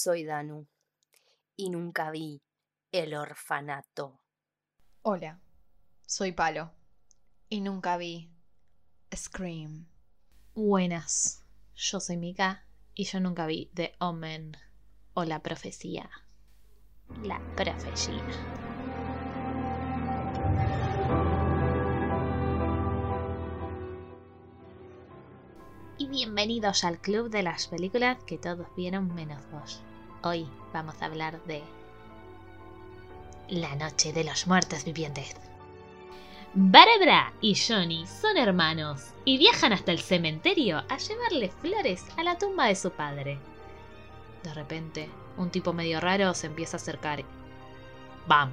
Soy Danu y nunca vi el orfanato. Hola, soy Palo y nunca vi Scream. Buenas, yo soy Mika y yo nunca vi The Omen o La Profecía. La Profecía. Bienvenidos al club de las películas que todos vieron menos vos. Hoy vamos a hablar de La Noche de los Muertos Vivientes. Barbara y Johnny son hermanos y viajan hasta el cementerio a llevarle flores a la tumba de su padre. De repente, un tipo medio raro se empieza a acercar. ¡Bam!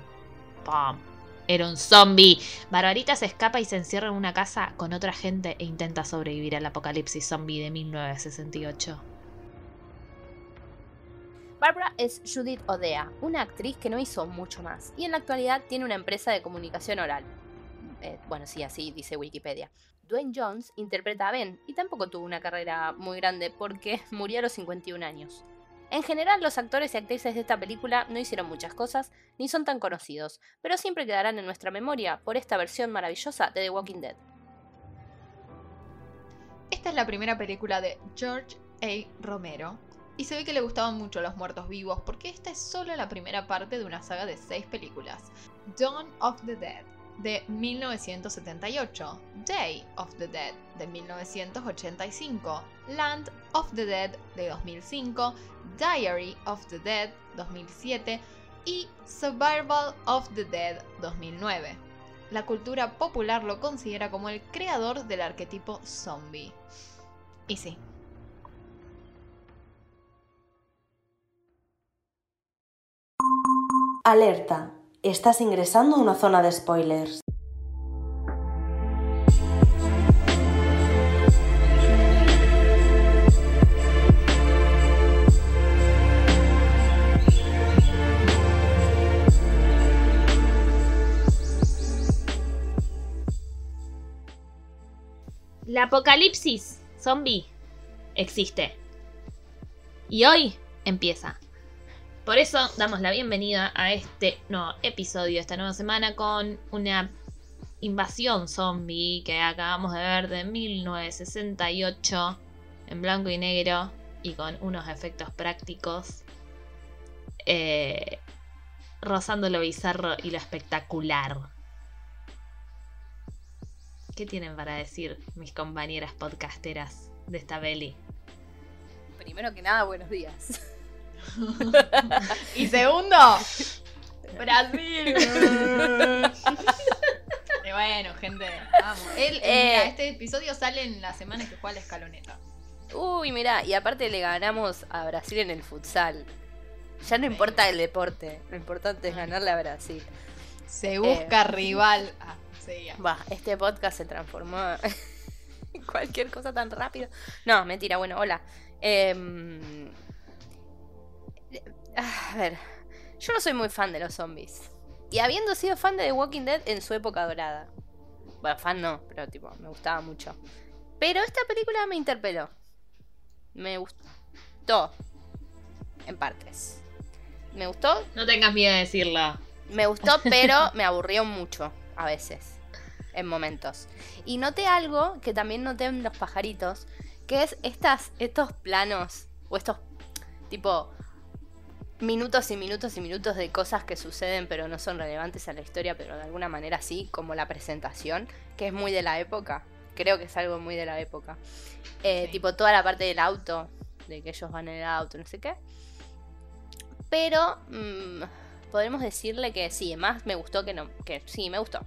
¡Bam! Era un zombie. Barbarita se escapa y se encierra en una casa con otra gente e intenta sobrevivir al apocalipsis zombie de 1968. Barbara es Judith Odea, una actriz que no hizo mucho más y en la actualidad tiene una empresa de comunicación oral. Eh, bueno, sí, así dice Wikipedia. Dwayne Jones interpreta a Ben y tampoco tuvo una carrera muy grande porque murió a los 51 años. En general, los actores y actrices de esta película no hicieron muchas cosas ni son tan conocidos, pero siempre quedarán en nuestra memoria por esta versión maravillosa de The Walking Dead. Esta es la primera película de George A. Romero. Y se ve que le gustaban mucho los muertos vivos porque esta es solo la primera parte de una saga de seis películas. Dawn of the Dead, de 1978, Day of the Dead de 1985, Land of the Dead de 2005, Diary of the Dead 2007 y Survival of the Dead 2009. La cultura popular lo considera como el creador del arquetipo zombie. Y sí. Alerta. Estás ingresando a una zona de spoilers. La apocalipsis zombie existe. Y hoy empieza. Por eso damos la bienvenida a este nuevo episodio, esta nueva semana con una invasión zombie que acabamos de ver de 1968 en blanco y negro y con unos efectos prácticos eh, rozando lo bizarro y lo espectacular. ¿Qué tienen para decir mis compañeras podcasteras de esta peli? Primero que nada, buenos días. y segundo, Brasil. y bueno, gente, vamos. Él, Eh. mira, este episodio sale en la semana que juega la escaloneta. Uy, mira, y aparte le ganamos a Brasil en el futsal. Ya no importa el deporte, lo importante es ganarle a Brasil. Se busca rival. Ah, este podcast se transformó en cualquier cosa tan rápido. No, mentira, bueno, hola. Em, a ver, yo no soy muy fan de los zombies. Y habiendo sido fan de The Walking Dead en su época dorada. Bueno, fan no, pero tipo, me gustaba mucho. Pero esta película me interpeló. Me gustó. En partes. Me gustó, No tengas miedo de decirlo. me gustó, pero me aburrió mucho a veces, en momentos. Y noté algo que también noté en los pajaritos, que es estas, estos planos, o estos tipo minutos y minutos y minutos de cosas que suceden pero no son relevantes a la historia, pero de alguna manera sí, como la presentación, que es muy de la época. Creo que es algo muy de la época. Eh, Sí. Tipo toda la parte del auto, de que ellos van en el auto, no sé qué. Pero mm, podemos decirle que sí, más me gustó que no. Que sí, me gustó.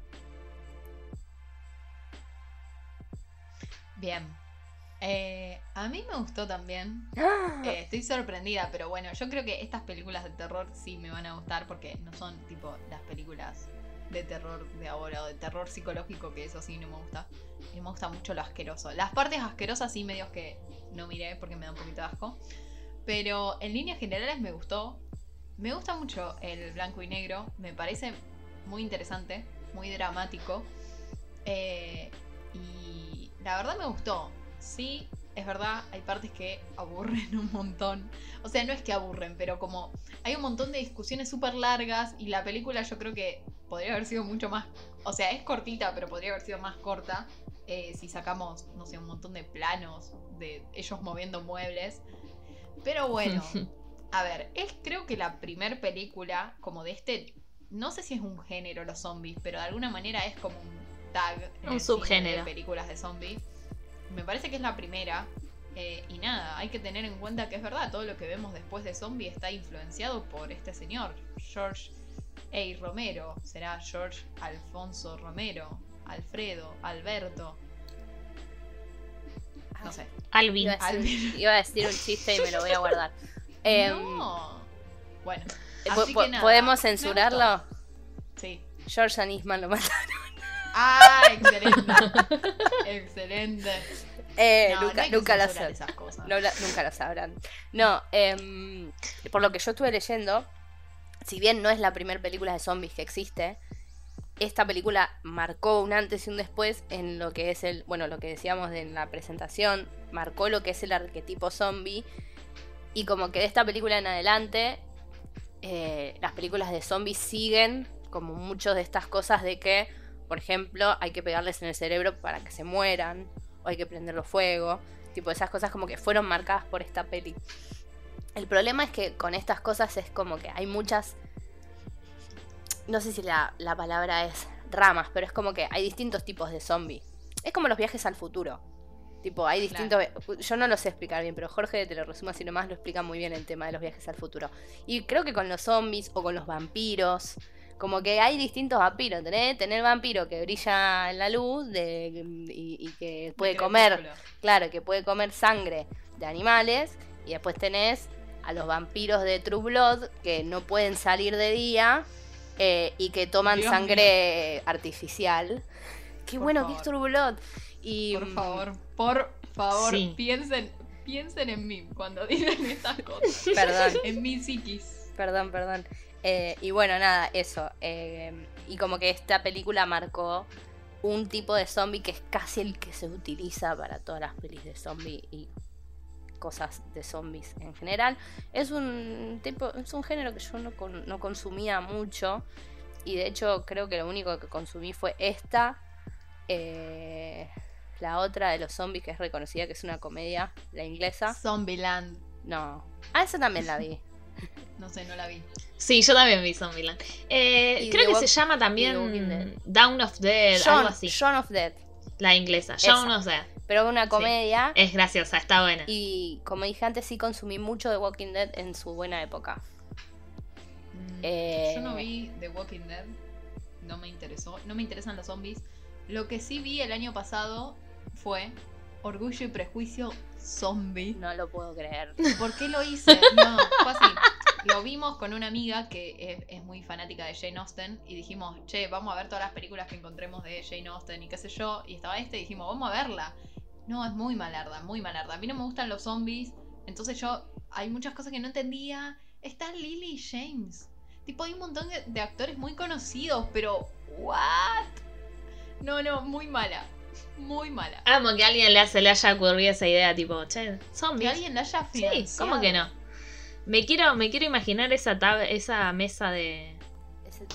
Bien. Eh, a mí me gustó también. Eh, estoy sorprendida, pero bueno, yo creo que estas películas de terror sí me van a gustar porque no son tipo las películas de terror de ahora o de terror psicológico, que eso sí no me gusta. Y me gusta mucho lo asqueroso. Las partes asquerosas sí medios que no miré porque me da un poquito de asco. Pero en líneas generales me gustó. Me gusta mucho el blanco y negro. Me parece muy interesante, muy dramático. Eh, y la verdad me gustó. Sí, es verdad, hay partes que aburren un montón. O sea, no es que aburren, pero como hay un montón de discusiones súper largas y la película yo creo que podría haber sido mucho más... O sea, es cortita, pero podría haber sido más corta eh, si sacamos, no sé, un montón de planos de ellos moviendo muebles. Pero bueno, a ver, es creo que la primer película como de este... No sé si es un género los zombies, pero de alguna manera es como un tag en Un el subgénero. de películas de zombies. Me parece que es la primera. eh, y nada, hay que tener en cuenta que es verdad, todo lo que vemos después de Zombie está influenciado por este señor, George A. Romero. Será George Alfonso Romero, Alfredo, Alberto. No sé. Alvin. Iba a, decir, Alvin. iba a decir un chiste y me lo voy a guardar. Em, no. Bueno, así que nada, ¿Podemos censurarlo? sí. George and Eastman lo mataron. Ah, excelente. excelente. Eh, No, nunca, lo esas cosas. No la- nunca lo sabrán. No, em, por lo que yo estuve leyendo, si bien no es la primera película de zombies que existe, esta película marcó un antes y un después en lo que es el, bueno, lo que decíamos en la presentación, marcó lo que es el arquetipo zombie. Y como que de esta película en adelante, eh, las películas de zombies siguen como muchas de estas cosas de que, por ejemplo, hay que pegarles en el cerebro para que se mueran, o hay que prenderlo fuego, tipo esas cosas como que fueron marcadas por esta peli. El problema es que con estas cosas es como que hay muchas, no sé si la, la palabra es ramas, pero es como que hay distintos tipos de zombie. Es como los viajes al futuro. Tipo, hay distintos... Yo no lo sé explicar bien, pero Jorge te lo resumo así nomás, lo explica muy bien el tema de los viajes al futuro. Y creo que con los zombies o con los vampiros, como que hay distintos vampiros, ¿tenés? Tener el vampiro que brilla en la luz de, y, y que puede De comer, claro, que puede comer sangre de animales. Y después tenés a los vampiros de True Blood que no pueden salir de día eh, y que toman Dios sangre artificial. Qué Por bueno que es True Blood. Y, Por mm, favor, por favor, Sí. piensen, piensen en mí cuando digan estas cosas. Perdón. En mi psiquis. Perdón, perdón. Eh, y bueno, nada, eso. eh, y como que esta película marcó un tipo de zombie que es casi el que se utiliza para todas las pelis de zombie y cosas de zombies en general. Es un tipo, es un género que yo no, con- no consumía mucho. Y de hecho creo que lo único que consumí fue esta. eh, la otra de los zombies que es reconocida, que es una comedia, la inglesa. Zombieland. No. Ah, esa también la vi. No sé, no la vi. Sí, yo también vi Zombieland. Eh, Y creo que Walk- se llama también. Down of Dead, Shaun, algo así. Shaun of Dead. La inglesa. Esa. Shaun of Dead. Pero una comedia. Es graciosa, está buena. Y como dije antes, sí consumí mucho de Walking Dead en su buena época. Mm, Eh, Yo no vi The Walking Dead. No me interesó. No me interesan los zombies. Lo que sí vi el año pasado fue Orgullo y Prejuicio Zombie. No lo puedo creer. ¿Por qué lo hice? No, fue así. Lo vimos con una amiga que es, es muy fanática de Jane Austen y dijimos, che, vamos a ver todas las películas que encontremos de Jane Austen y qué sé yo. Y estaba este y dijimos, vamos a verla. No, es muy malarda, muy malarda. A mí no me gustan los zombies. Entonces yo, hay muchas cosas que no entendía. Está Lily James. Tipo, hay un montón de, de actores muy conocidos, pero, ¿what? No, no, muy mala. Muy mala. Amo que a alguien le, se le haya ocurrido esa idea, tipo, che, Que zombies. alguien la haya Sí, financiado. ¿cómo que no? Me quiero, me quiero imaginar esa tab esa mesa de,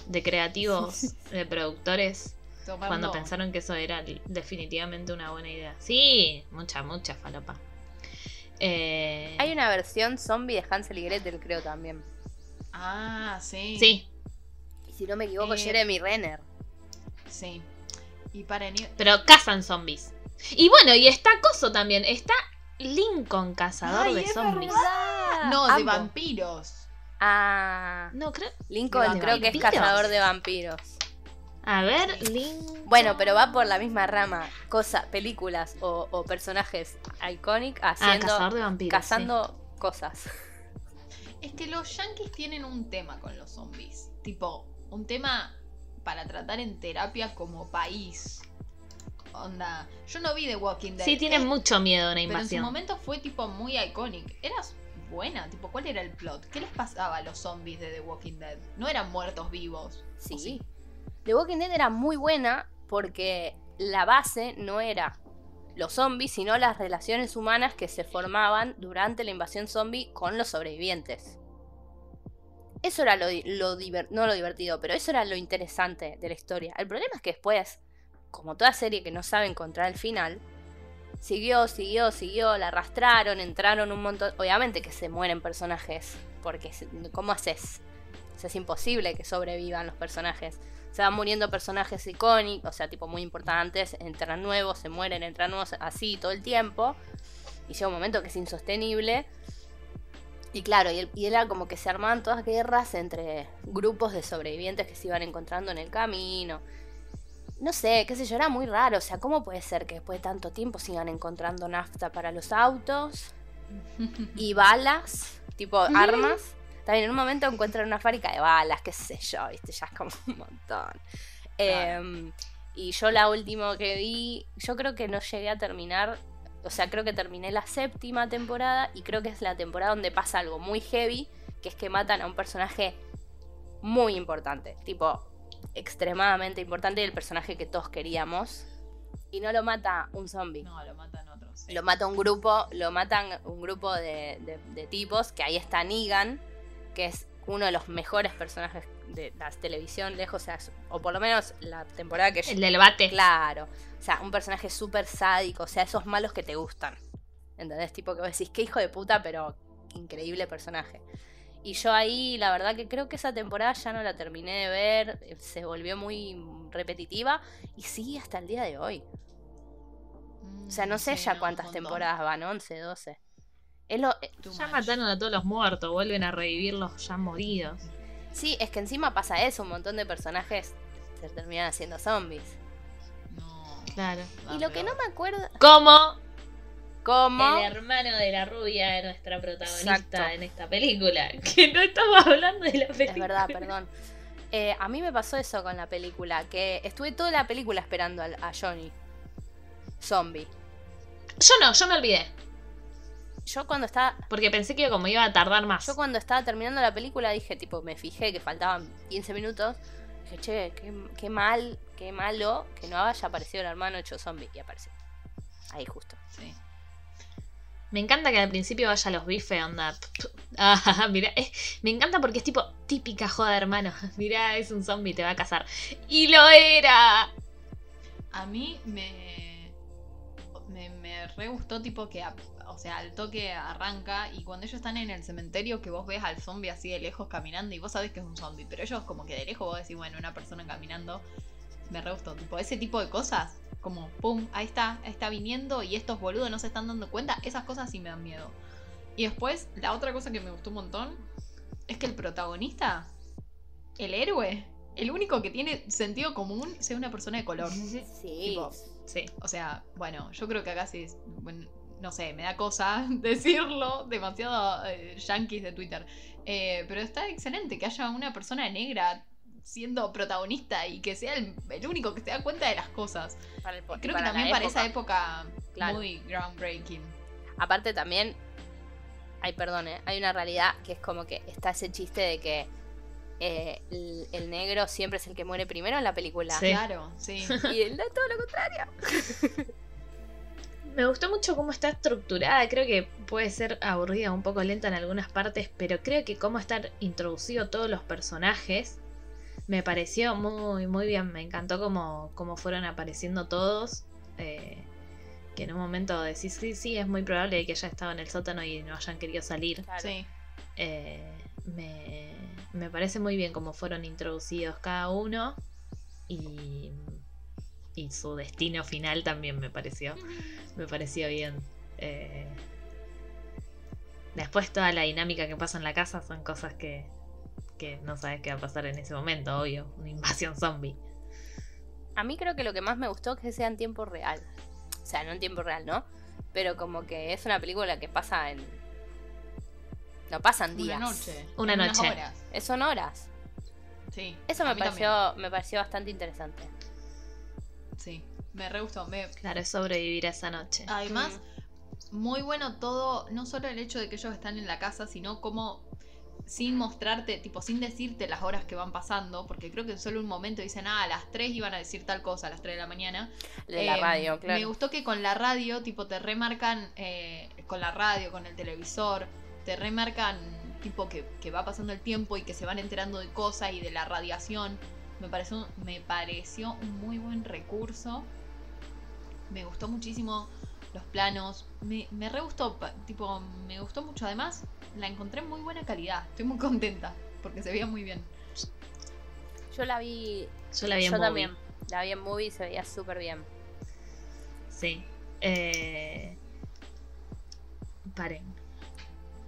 de creativos, de productores, Tomando- cuando pensaron que eso era definitivamente una buena idea. Sí, mucha, mucha falopa. Eh, Hay una versión zombie de Hansel y Gretel, creo también. Ah, sí. Sí, Y si no me equivoco, Eh, Jeremy Renner. Sí. Y para ni- pero cazan zombies. Y bueno, y está Coso también. Está Lincoln, cazador Ay, de es zombies. verdad. No, de vampiros. Ah. No, creo. Lincoln ¿De creo que es cazador de vampiros. A ver, Lincoln. Bueno, pero va por la misma rama. Cosa, películas o, o personajes iconic Ah, haciendo. cazador de vampiros. cazando cosas. Es que los yankees tienen un tema con los zombies. Tipo, un tema para tratar en terapia como país. Onda. Yo no vi The Walking Sí, Dead. sí tienen Eh, mucho miedo a una Pero en su invasión. momento fue tipo muy iconic. Eras buena, tipo, ¿cuál era el plot? ¿Qué les pasaba a los zombies de The Walking Dead? No eran muertos vivos. Sí. ¿o The Walking Dead era muy buena porque la base no era los zombies, sino las relaciones humanas que se formaban durante la invasión zombie con los sobrevivientes. Eso era lo, lo no lo divertido, pero eso era lo interesante de la historia. El problema es que después, como toda serie que no sabe encontrar el final, siguió, siguió, siguió, la arrastraron, entraron un montón. Obviamente que se mueren personajes, porque ¿cómo haces? Es imposible que sobrevivan los personajes. Se van muriendo personajes icónicos, o sea, tipo muy importantes, entran nuevos, se mueren, entran nuevos, así todo el tiempo. Y llega un momento que es insostenible. Y claro, y, era como que se armaban todas guerras entre grupos de sobrevivientes que se iban encontrando en el camino. No sé, qué sé yo, era muy raro. O sea, ¿cómo puede ser que después de tanto tiempo sigan encontrando nafta para los autos y balas, tipo armas? También en un momento encuentran una fábrica de balas, qué sé yo, viste, ya es como un montón. Em, y yo la última que vi, yo creo que no llegué a terminar, o sea, creo que terminé la séptima temporada y creo que es la temporada donde pasa algo muy heavy, que es que matan a un personaje muy importante, tipo extremadamente importante y el personaje que todos queríamos. Y no lo mata un zombie. No, lo matan otros. sí. Lo mata un grupo, lo matan un grupo de, de- de tipos, que ahí está Negan, que es uno de los mejores personajes de la televisión, lejos, o, sea, o por lo menos la temporada que El del bate. Claro. O sea, un personaje súper sádico, o sea, esos malos que te gustan. ¿Entendés? Tipo que vos decís, qué hijo de puta, pero increíble personaje. Y yo ahí, la verdad que creo que esa temporada ya no la terminé de ver, eh, se volvió muy repetitiva y sigue hasta el día de hoy. O sea, no sé Sí, ya cuántas temporadas van, 11, 12. Es lo, eh, Ya mataron a todos los muertos, vuelven a revivir los ya moridos. sí, es que encima pasa eso, un montón de personajes se terminan haciendo zombies. No. Claro. y lo que no me acuerdo... Como ¿Cómo? el hermano de la rubia de nuestra protagonista Exacto. en esta película. Que no estamos hablando de la película. Es verdad, perdón. Eh, a mí me pasó eso con la película, que estuve toda la película esperando a, Johnny. Zombie. Yo no, yo me olvidé. Yo cuando estaba. Porque pensé que como iba a tardar más. Yo cuando estaba terminando la película dije, tipo, me fijé que faltaban 15 minutos. Dije, che, qué, qué mal, qué malo que no haya aparecido el hermano hecho zombie. Y apareció. Ahí justo. Sí. Me encanta que al principio vaya a los bifes, onda. Ah, mira, me encanta porque es tipo típica joda de hermano. Mirá, es un zombie, te va a cazar. Y lo era. A mí me. Me, me re gustó, tipo que. O sea, al toque arranca y cuando ellos están en el cementerio, que vos ves al zombie así de lejos caminando y vos sabés que es un zombie, pero ellos, como que de lejos vos decís, bueno, una persona caminando. Me re gustó, tipo, ese tipo de cosas. Como, pum, ahí está, ahí está viniendo y estos boludos no se están dando cuenta. Esas cosas sí me dan miedo. Y después, la otra cosa que me gustó un montón es que el protagonista, el héroe, el único que tiene sentido común, sea una persona de color. Sí. Tipo, Sí. o sea, bueno, yo creo que acá sí, es- bueno, no sé, me da cosa decirlo, demasiado eh, yankees de Twitter. Eh, pero está excelente que haya una persona negra siendo protagonista y que sea el, el único que se da cuenta de las cosas. Para el- Creo que para también para esa época Claro. muy groundbreaking. Aparte también, ay perdón, ¿eh? hay una realidad que es como que está ese chiste de que eh, el, el negro siempre es el que muere primero en la película. Sí. Claro, sí. Y él da todo lo contrario. Me gustó mucho cómo está estructurada. Creo que puede ser aburrida, un poco lenta en algunas partes, pero creo que cómo están introducidos todos los personajes me pareció muy, muy bien. Me encantó cómo, cómo fueron apareciendo todos. eh, que en un momento decís, sí, sí, es muy probable que haya estado en el sótano y no hayan querido salir. Claro. Sí. Eh, me, me parece muy bien cómo fueron introducidos cada uno y, y su destino final también me pareció me pareció bien Eh, después toda la dinámica que pasa en la casa son cosas que, que no sabes qué va a pasar en ese momento obvio una invasión zombie A mí creo que lo que más me gustó es que sea en tiempo real. O sea, no en tiempo real, ¿no? Pero como que es una película que pasa en... No pasan días. Una noche. Una noche. horas. Es- Son horas. Sí. Eso me pareció, me pareció bastante interesante. Sí. Me re gustó. Me, claro es sobrevivir a esa noche Además, muy bueno todo, no solo el hecho de que ellos están en la casa, sino como sin mostrarte, tipo, sin decirte las horas que van pasando, porque creo que en solo un momento dicen, ah, a las 3 iban a decir tal cosa, a las 3 de la mañana. De la Eh, radio, claro. Me gustó que con la radio, tipo, te remarcan, eh, con la radio, con el televisor, te remarcan, tipo, que, que va pasando el tiempo y que se van enterando de cosas y de la radiación. Me pareció, me pareció un muy buen recurso. Me gustó muchísimo los planos. Me, me re gustó, tipo, me gustó mucho. Además, la encontré en muy buena calidad. Estoy muy contenta porque se veía muy bien. Yo la vi. Yo la vi en yo movie. también. La vi en movie y se veía súper bien. Sí. Eh... Paren.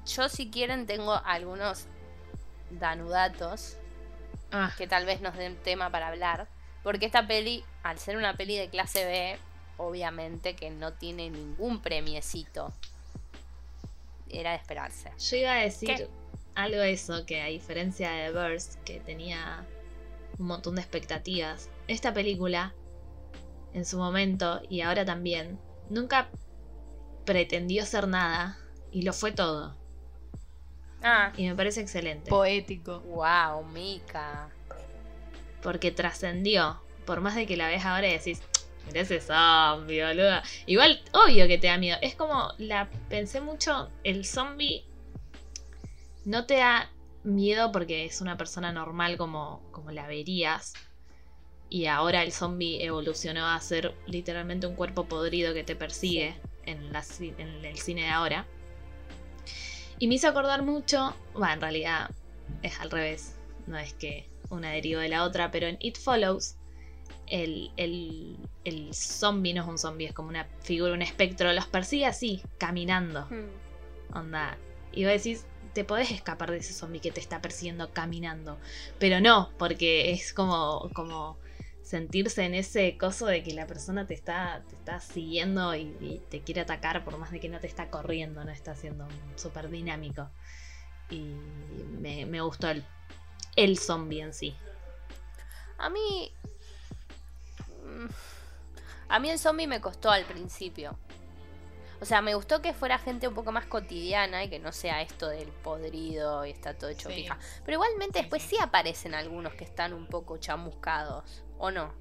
Yo, si quieren, tengo algunos danudatos Ah, que tal vez nos den tema para hablar. Porque esta peli, al ser una peli de clase B, obviamente que no tiene ningún premiecito. Era de esperarse. yo iba a decir ¿Qué? algo de eso, que a diferencia de Burst, que tenía un montón de expectativas, esta película, en su momento y ahora también, nunca pretendió ser nada y lo fue todo. Ah, Y me parece excelente. Poético. wow, Mika. porque trascendió. Por más de que la ves ahora y decís, mira ese zombie, boluda. Igual, obvio que te da miedo. Es como, la pensé mucho, el zombie no te da miedo porque es una persona normal como, como la verías. Y ahora el zombie evolucionó a ser literalmente un cuerpo podrido que te persigue en, la en el cine de ahora. Y me hizo acordar mucho, bueno, en realidad es al revés, no es que una deriva de la otra, pero en It Follows el, el, el zombie no es un zombie, es como una figura, un espectro, los persigue así, caminando, Hmm. onda. Y vos decís, te podés escapar de ese zombie que te está persiguiendo caminando, pero no, porque es como, como sentirse en ese coso de que la persona te está, te está siguiendo y, y te quiere atacar por más de que no te está corriendo, no está siendo súper dinámico. Y me, me gustó el, el zombie en sí. A mí. mm, A mí el zombie me costó al principio. O sea, me gustó que fuera gente un poco más cotidiana y que no sea esto del podrido y está todo hecho Sí. pija. Pero igualmente después sí aparecen algunos que están un poco chamuscados. ¿O no?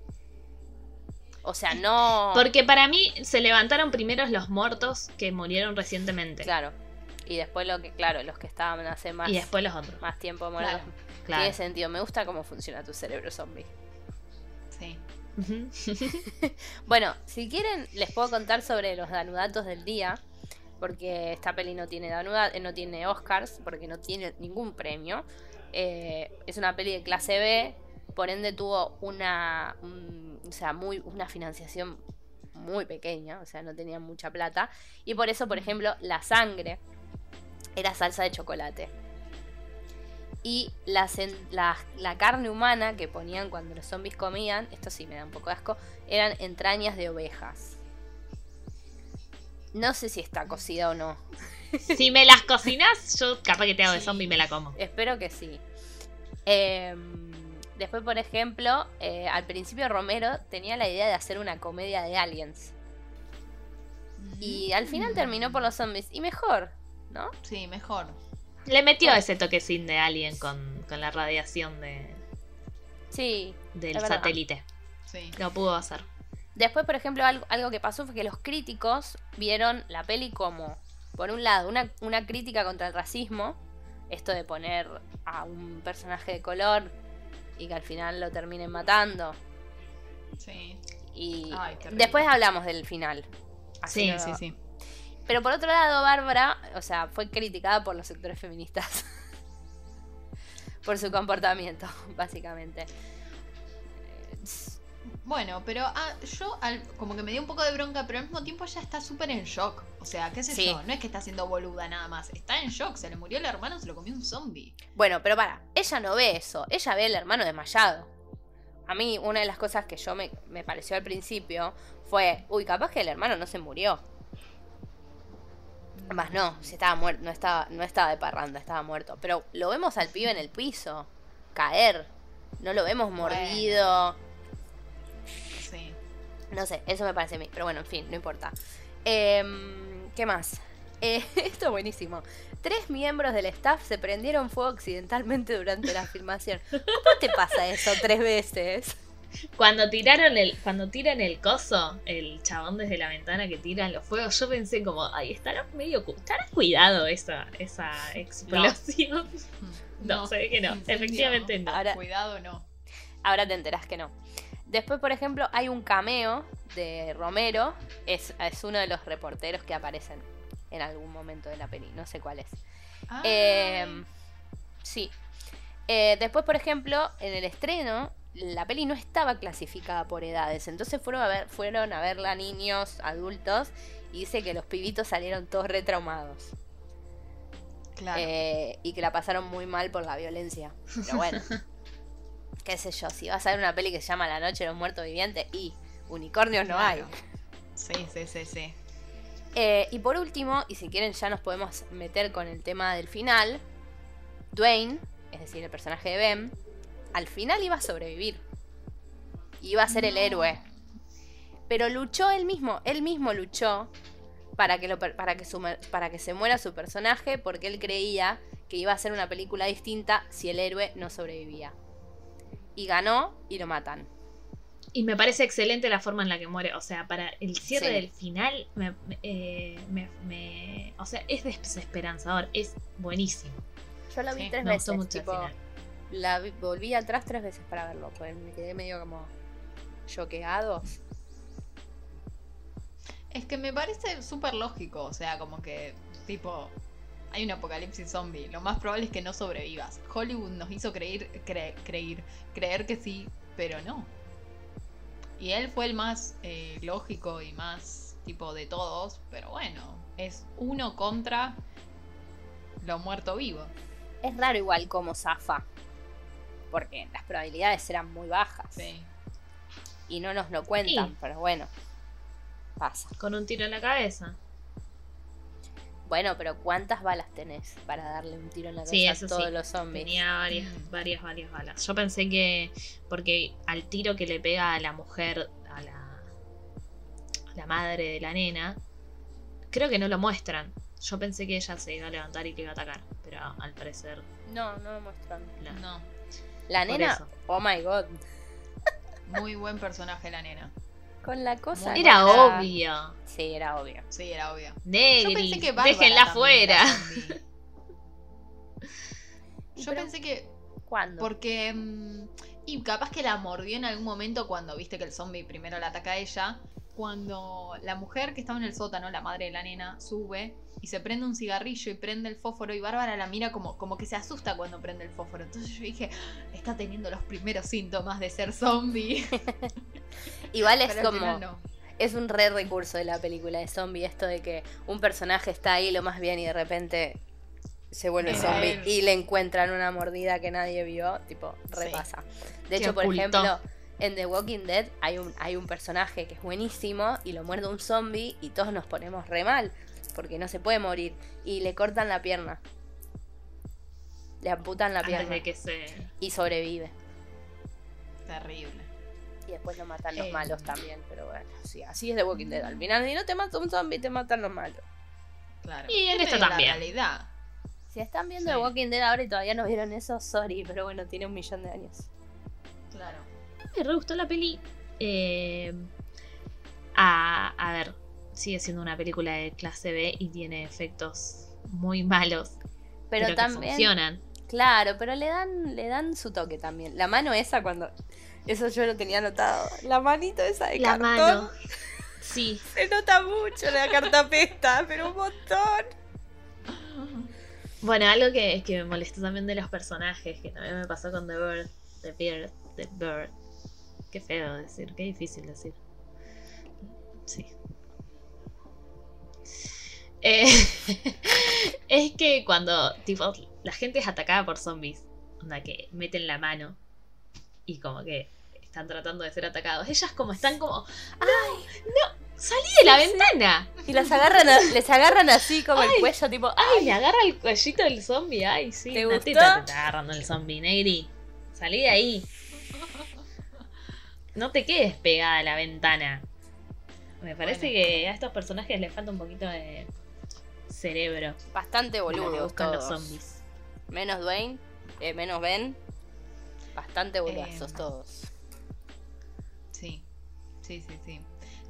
O sea, no. Porque para mí se levantaron primero los muertos que murieron recientemente. Claro. Y después lo que, claro, los que estaban hace más, Y después los otros. más tiempo muertos. Claro. Claro. Tiene sentido. Me gusta cómo funciona tu cerebro zombie. Sí. Bueno, si quieren, les puedo contar sobre los danudatos del día. Porque esta peli no tiene danuda- eh, no tiene Oscars, porque no tiene ningún premio. Eh, es una peli de clase B, por ende tuvo una, un- o sea, muy, una financiación muy pequeña, o sea, no tenía mucha plata. Y por eso, por ejemplo, la sangre era salsa de chocolate. Y la, la, la carne humana que ponían cuando los zombies comían, esto sí me da un poco de asco, eran entrañas de ovejas. No sé si está cocida o no. si me las cocinas, yo capaz que te hago de zombie y me la como. Espero que sí. Em, después, por ejemplo, eh, al principio Romero tenía la idea de hacer una comedia de aliens. Y al final terminó por los zombies. Y mejor, ¿no? Sí, mejor. Le metió ese toquecín de alien con, con la radiación de, Sí. del satélite. Sí. Lo pudo hacer. Después, por ejemplo, algo, algo que pasó fue que los críticos vieron la peli como, por un lado, una, una crítica contra el racismo, esto de poner a un personaje de color y que al final lo terminen matando. Sí. Y Ay, después hablamos del final. Así Sí, Sí, sí. Pero por otro lado, Bárbara, o sea, fue criticada por los sectores feministas. por su comportamiento, básicamente. Bueno, pero ah, yo al- como que me dio un poco de bronca, pero al mismo tiempo ella está súper en shock. O sea, qué sé Sí. yo, no es que está haciendo boluda nada más. Está en shock, se le murió el hermano, se lo comió un zombie. Bueno, pero para, ella no ve eso, ella ve al hermano desmayado. A mí, una de las cosas que yo me, me pareció al principio fue, uy, capaz que el hermano no se murió. Más no, si estaba muerto, no estaba, no estaba de parranda, estaba muerto. Pero lo vemos al pibe en el piso, caer. No lo vemos mordido. Sí. No sé, eso me parece a mí. Pero bueno, en fin, no importa. Em, ¿Qué más? Eh, esto es buenísimo. Tres miembros del staff se prendieron fuego accidentalmente durante la filmación. ¿Cómo te pasa eso tres veces? Cuando tiraron el, cuando tiran el coso, el chabón desde la ventana que tiran los fuegos, yo pensé como, ay, estará medio cu- estará cuidado esa, esa explosión. No, se ve que no, efectivamente no. Ahora- Cuidado, no. Ahora te enterás que no. Después, por ejemplo, hay un cameo de Romero. Es, es uno de los reporteros que aparecen en algún momento de la peli. No sé cuál es. Eh, sí. Eh, después, por ejemplo, en el estreno, la peli no estaba clasificada por edades. Entonces fueron a, ver, fueron a verla niños, adultos. Y dice que los pibitos salieron todos retraumados. claro. Eh, y que la pasaron muy mal por la violencia. Pero bueno, qué sé yo, si vas a ver una peli que se llama La Noche de los Muertos Vivientes y unicornios no hay. Sí, sí, sí, sí. Eh, y por último, y si quieren ya nos podemos meter con el tema del final, Dwayne, es decir, el personaje de Ben, al final iba a sobrevivir. Iba a ser el héroe. Pero luchó él mismo, él mismo luchó para que, lo, per- para, que su mer- para que se muera su personaje porque él creía que iba a ser una película distinta si el héroe no sobrevivía. Y ganó y lo matan. Y me parece excelente la forma en la que muere. O sea, para el cierre Sí. del final, me, me- eh, me- me- o sea, es desesperanzador, es buenísimo. Yo la vi Sí, tres Me gustó veces. mucho el tipo, final. La vi- volví atrás tres veces para verlo, pues me quedé medio como choqueado. Es que me parece súper lógico, o sea, como que, tipo, hay un apocalipsis zombie, lo más probable es que no sobrevivas. Hollywood nos hizo creer, cre- creer, creer que sí, pero no. Y él fue el más eh, lógico y más tipo de todos, pero bueno, es uno contra lo muerto vivo. Es raro igual como zafa. Porque las probabilidades eran muy bajas. Sí. Y no nos lo cuentan, Sí. pero bueno. Pasa. Con un tiro en la cabeza. Bueno, pero ¿cuántas balas tenés para darle un tiro en la Sí, cabeza eso a todos sí. los zombies? Tenía varias, Mm. varias, varias balas. Yo pensé que. Porque al tiro que le pega a la mujer, a la, a la madre de la nena, creo que no lo muestran. Yo pensé que ella se iba a levantar y que iba a atacar. Pero al parecer. No, no lo muestran. la- No, La nena, oh my god. muy buen personaje la nena. Con la cosa. Era obvio. Sí, era obvio. Sí, era obvio. Yo Negri. pensé que Déjenla fuera. Yo Pero- pensé que ¿Cuándo? Porque. mm, Y capaz que la mordió en algún momento cuando viste que el zombie primero la ataca a ella. Cuando la mujer que estaba en el sótano, la madre de la nena, sube y se prende un cigarrillo y prende el fósforo. Y Bárbara la mira como, como que se asusta cuando prende el fósforo. Entonces yo dije, "Ah, está teniendo los primeros síntomas de ser zombie. Igual es Pero como. no. Es un re recurso de la película de zombie esto de que un personaje está ahí lo más bien y de repente se vuelve zombie y le encuentran una mordida que nadie vio, tipo, Sí. repasa. De hecho, por ejemplo, en The Walking Dead hay un, hay un personaje que es buenísimo y lo muerde un zombie y todos nos ponemos re mal porque no se puede morir y le cortan la pierna. Le amputan la Antes pierna de que se. y sobrevive. Terrible. Y después lo matan los Eh. malos también, pero bueno, sí, así es The Walking Dead. Al final, si no te mata un zombie, te matan los malos. Claro. Y en Es esta la también. realidad. Si están viendo Sí. The Walking Dead ahora y todavía no vieron eso, sorry, pero bueno, tiene un millón de años. Claro. Me re gustó la peli. Eh, a, a ver, sigue siendo una película de clase B y tiene efectos muy malos. Pero, Pero, que también, funcionan. claro, pero le dan, le dan su toque también. La mano esa cuando, eso yo lo tenía anotado. La manito esa de La cartón. mano. Sí. Se nota mucho la cartapesta, pero un montón. Bueno, algo que, que me molestó también de los personajes, que también me pasó con The Bird. The Bird. The Bird. Qué feo decir, qué difícil decir. Sí. Eh, es que cuando, tipo, la gente es atacada por zombies, onda que meten la mano y como que están tratando de ser atacados. Ellas como están como, ¡ay, no! ¡Salí de la ventana! Y las agarran, a- les agarran así como el cuello, tipo, ¡Ay, le agarra el cuellito del zombie! ¡Ay, sí! ¿Te gustó? teta te está agarrando el zombie, Negri. Salí de ahí. No te quedes pegada a la ventana. Me parece Bueno. que a estos personajes les falta un poquito de cerebro. Bastante de lo que boludos buscan todos. los zombies. Menos Dwayne, eh, menos Ben. Bastante boludazos Em, todos. Sí, sí, sí, sí.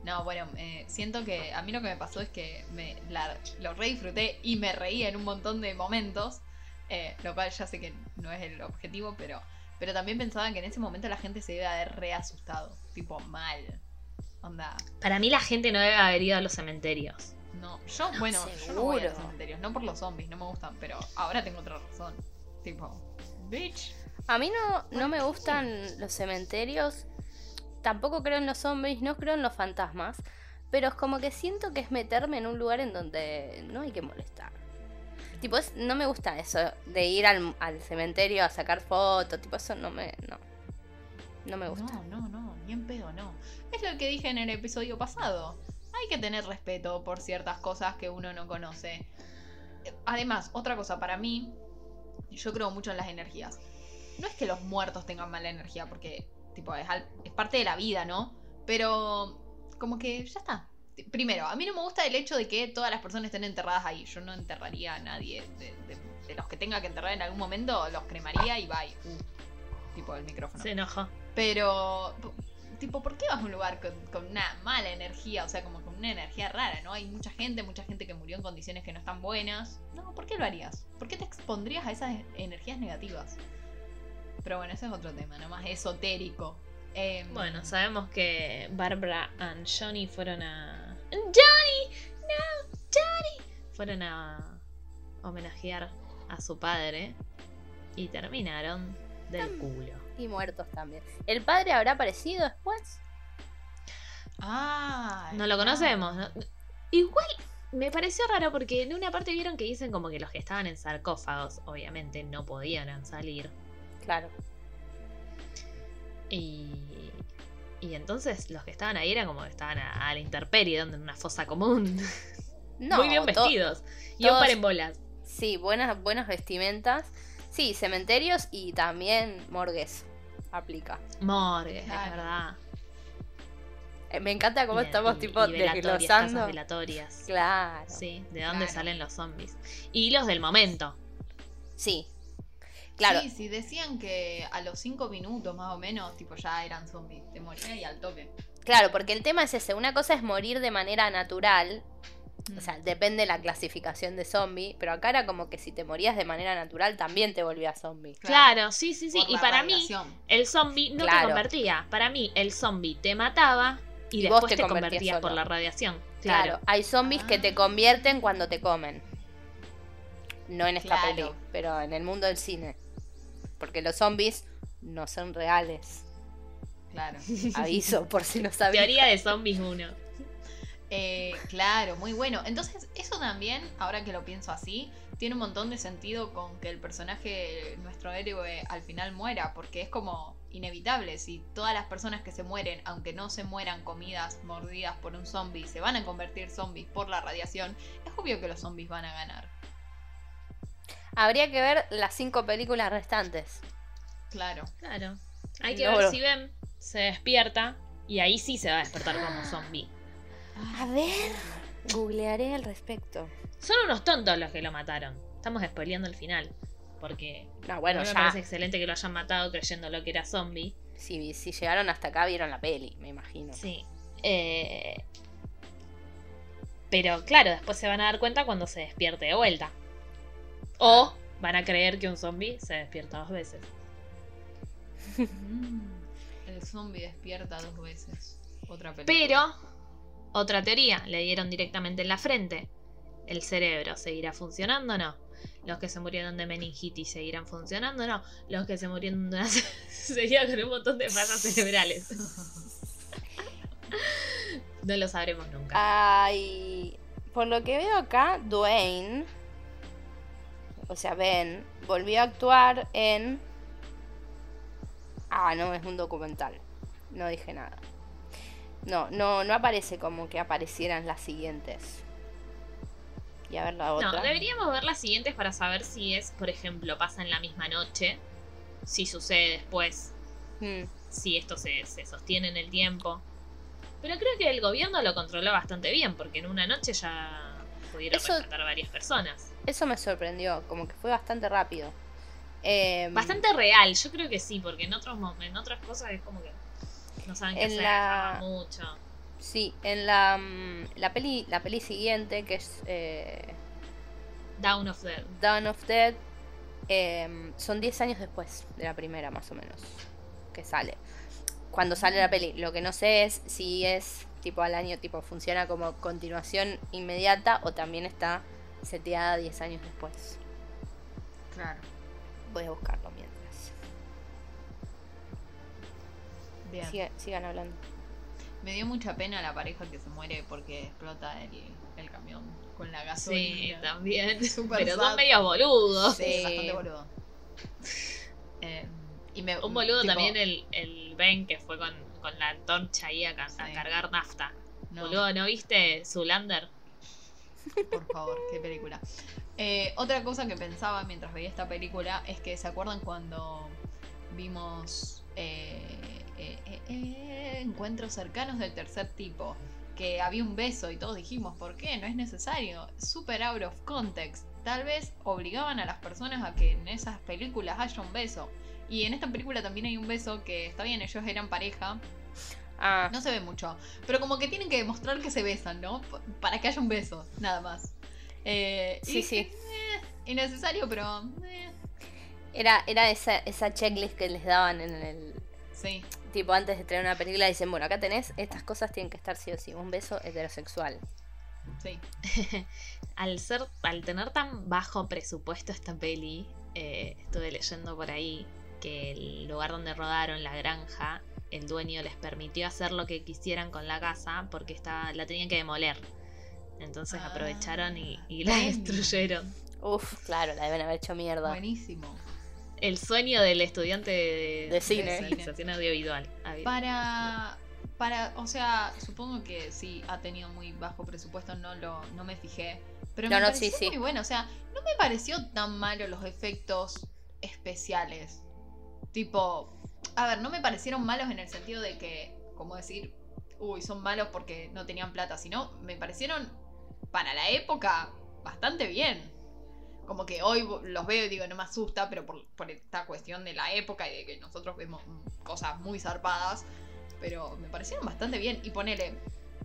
No, bueno, eh, siento que a mí lo que me pasó es que me la- lo re disfruté y me reí en un montón de momentos, eh, lo cual ya sé que no es el objetivo, pero, pero también pensaba que en ese momento la gente se debe haber re asustado, tipo mal. Onda, Para mí la gente no debe haber ido a los cementerios. no, yo, bueno, yo no voy a los seguro. cementerios, no por los zombies, no me gustan, pero ahora tengo otra razón. Tipo, bitch. A mí no, no me gustan los cementerios. Tampoco creo en los zombies, no creo en los fantasmas. Pero es como que siento que es meterme en un lugar en donde no hay que molestar. Tipo, es- no me gusta eso de ir al, al cementerio a sacar fotos. Tipo, eso no me. No, no me gusta. No, no, no, ni en pedo, no. Es lo que dije en el episodio pasado. Hay que tener respeto por ciertas cosas que uno no conoce. Además, otra cosa, para mí, yo creo mucho en las energías. No es que los muertos tengan mala energía, porque, tipo, es, al- es parte de la vida, ¿no? Pero, como que ya está. Primero, a mí no me gusta el hecho de que todas las personas estén enterradas ahí. Yo no enterraría a nadie. De, de- de los que tenga que enterrar en algún momento, los cremaría y bye. Uh, tipo el micrófono. Se enojó. Pero, tipo, ¿por qué vas a un lugar con, con una mala energía? O sea, como con una energía rara, ¿no? Hay mucha gente, mucha gente que murió en condiciones que no están buenas. No, ¿por qué lo harías? ¿Por qué te expondrías a esas energías negativas? Pero bueno, ese es otro tema, ¿no? Más esotérico. Em, Bueno, sabemos que Barbara and Johnny fueron a. ¡Johnny! ¡No! ¡Johnny! Fueron a homenajear a su padre y terminaron del culo. Y muertos también. ¿El padre habrá aparecido después? Ah, No lo conocemos. ¿no? Igual me pareció raro porque en una parte vieron que dicen como que los que estaban en sarcófagos obviamente no podían salir. Claro. Y, y entonces los que estaban ahí eran como que estaban a, a la intemperie, donde en una fosa común. No, Muy bien vestidos. Y un par en bolas. Sí, buenas, buenas vestimentas. Sí, cementerios y también morgues. Aplica. Morgue, es verdad. Eh, Me encanta cómo Y- estamos y- tipo y desglosando. casas velatorias. Claro. Sí, de dónde Claro. salen los zombies. Y los del momento. Sí. Claro. Sí, sí, decían que a los 5 minutos más o menos, tipo, ya eran zombies. Te morían y al toque. Claro, porque el tema es ese. Una cosa es morir de manera natural. Mm. O sea, depende de la clasificación de zombie. Pero acá era como que si te morías de manera natural también te volvías zombie. Claro, sí, sí, sí. Por Y para mí, radiación. el zombie no Claro. te convertía. Para mí, el zombie te mataba y, Y después vos te te, convertías convertías por la radiación. Claro. Claro. Hay zombies que te Ah. convierten cuando te comen. No en esta Claro. peli, pero en el mundo del cine. Porque los zombies no son reales. Claro. Aviso, por si no sabías. Teoría de zombies 1. Eh, claro, muy bueno. Entonces, eso también, ahora que lo pienso así, tiene un montón de sentido con que el personaje, nuestro héroe, al final muera, porque es como inevitable. Si todas las personas que se mueren, aunque no se mueran comidas, mordidas por un zombie, se van a convertir zombies por la radiación, es obvio que los zombies van a ganar. Habría que ver las cinco películas restantes. Claro. Claro. Hay que No, ver si Ben se despierta y ahí sí se va a despertar como zombie. A ver, googlearé al respecto. Son unos tontos los que lo mataron. Estamos spoileando el final. Porque No, bueno, me parece excelente que lo hayan matado creyéndolo que era zombie. Si, si llegaron hasta acá, vieron la peli, me imagino. Sí. Eh, Pero claro, después se van a dar cuenta cuando se despierte de vuelta. O van a creer que un zombie se despierta dos veces. Mm, El zombie despierta dos veces. Otra película. Pero, otra teoría, le dieron directamente en la frente. ¿El cerebro seguirá funcionando o no? ¿Los que se murieron de meningitis seguirán funcionando o no? ¿Los que se murieron de una... seguían con un montón de fallas cerebrales? no lo sabremos nunca. Ay, por lo que veo acá, Dwayne, o sea, Ben, volvió a actuar en... Ah, no, es un documental. No dije nada. No, no, no aparece como que aparecieran las siguientes. Y a ver la otra. No, deberíamos ver las siguientes para saber si es, por ejemplo, pasa en la misma noche, si sucede después, Mm, si esto se, se sostiene en el tiempo. Pero creo que el gobierno lo controló bastante bien, porque en una noche ya pudieron Eso- rescatar varias personas. Eso me sorprendió, como que fue bastante rápido. Em, Bastante real, yo creo que sí, porque en otros en otras cosas es como que no saben qué En hacer, la- mucho. Sí, en la, mm, la, peli, la peli siguiente, que es eh, Down of the Dawn of Dead, em, son 10 años después de la primera, más o menos, que sale. Cuando sale la peli, lo que no sé es si es tipo al año, tipo funciona como continuación inmediata o también está seteada 10 años después. Claro. Voy a buscarlo mientras. Bien. Siga- sigan hablando. Me dio mucha pena la pareja que se muere porque explota el, el camión con la Sí, gasolina. también. Súper Pero sad. son medios boludos. Sí, Sí. bastante boludo. Eh, y me, Un boludo tipo, también el, el Ben que fue con, con la antorcha ahí a, ca- a Sí. cargar nafta. no, Boludo, ¿no viste Zulander? Por favor, qué película. Eh, otra cosa que pensaba mientras veía esta película es que se acuerdan cuando vimos eh, eh, eh, encuentros cercanos del tercer tipo. Que había un beso y todos dijimos, ¿por qué? No es necesario. Super out of context. Tal vez obligaban a las personas a que en esas películas haya un beso. Y en esta película también hay un beso que está bien, ellos eran pareja, Ah, no se ve mucho. Pero como que tienen que demostrar que se besan, ¿no? Para que haya un beso, nada más. Eh, Sí, y- sí. eh, innecesario, pero. eh, era, era esa, esa checklist que les daban en el. sí. Tipo, antes de traer una película, dicen: Bueno, acá tenés, estas cosas tienen que estar sí o sí. Un beso heterosexual. Sí. Al ser, al tener tan bajo presupuesto esta peli, eh, estuve leyendo por ahí que el lugar donde rodaron la granja, el dueño les permitió hacer lo que quisieran con la casa porque estaba, la tenían que demoler. Entonces Ah, aprovecharon y, y la destruyeron. Uf, claro, la deben haber hecho mierda. Buenísimo. El sueño del estudiante de, De cine. realización audiovisual. Audio- Para. Para. O sea, supongo que sí ha tenido muy bajo presupuesto, no lo no me fijé. Pero No, me no, pareció sí, sí. muy bueno. O sea, no me pareció tan malo los efectos especiales. Tipo. A ver, no me parecieron malos en el sentido de que. Como decir. Uy, son malos porque no tenían plata. Sino me parecieron. Para la época. Bastante bien. Como que hoy los veo y digo, no me asusta, pero por, esta cuestión de la época y de que nosotros vemos cosas muy zarpadas. Pero me parecieron bastante bien. Y ponele,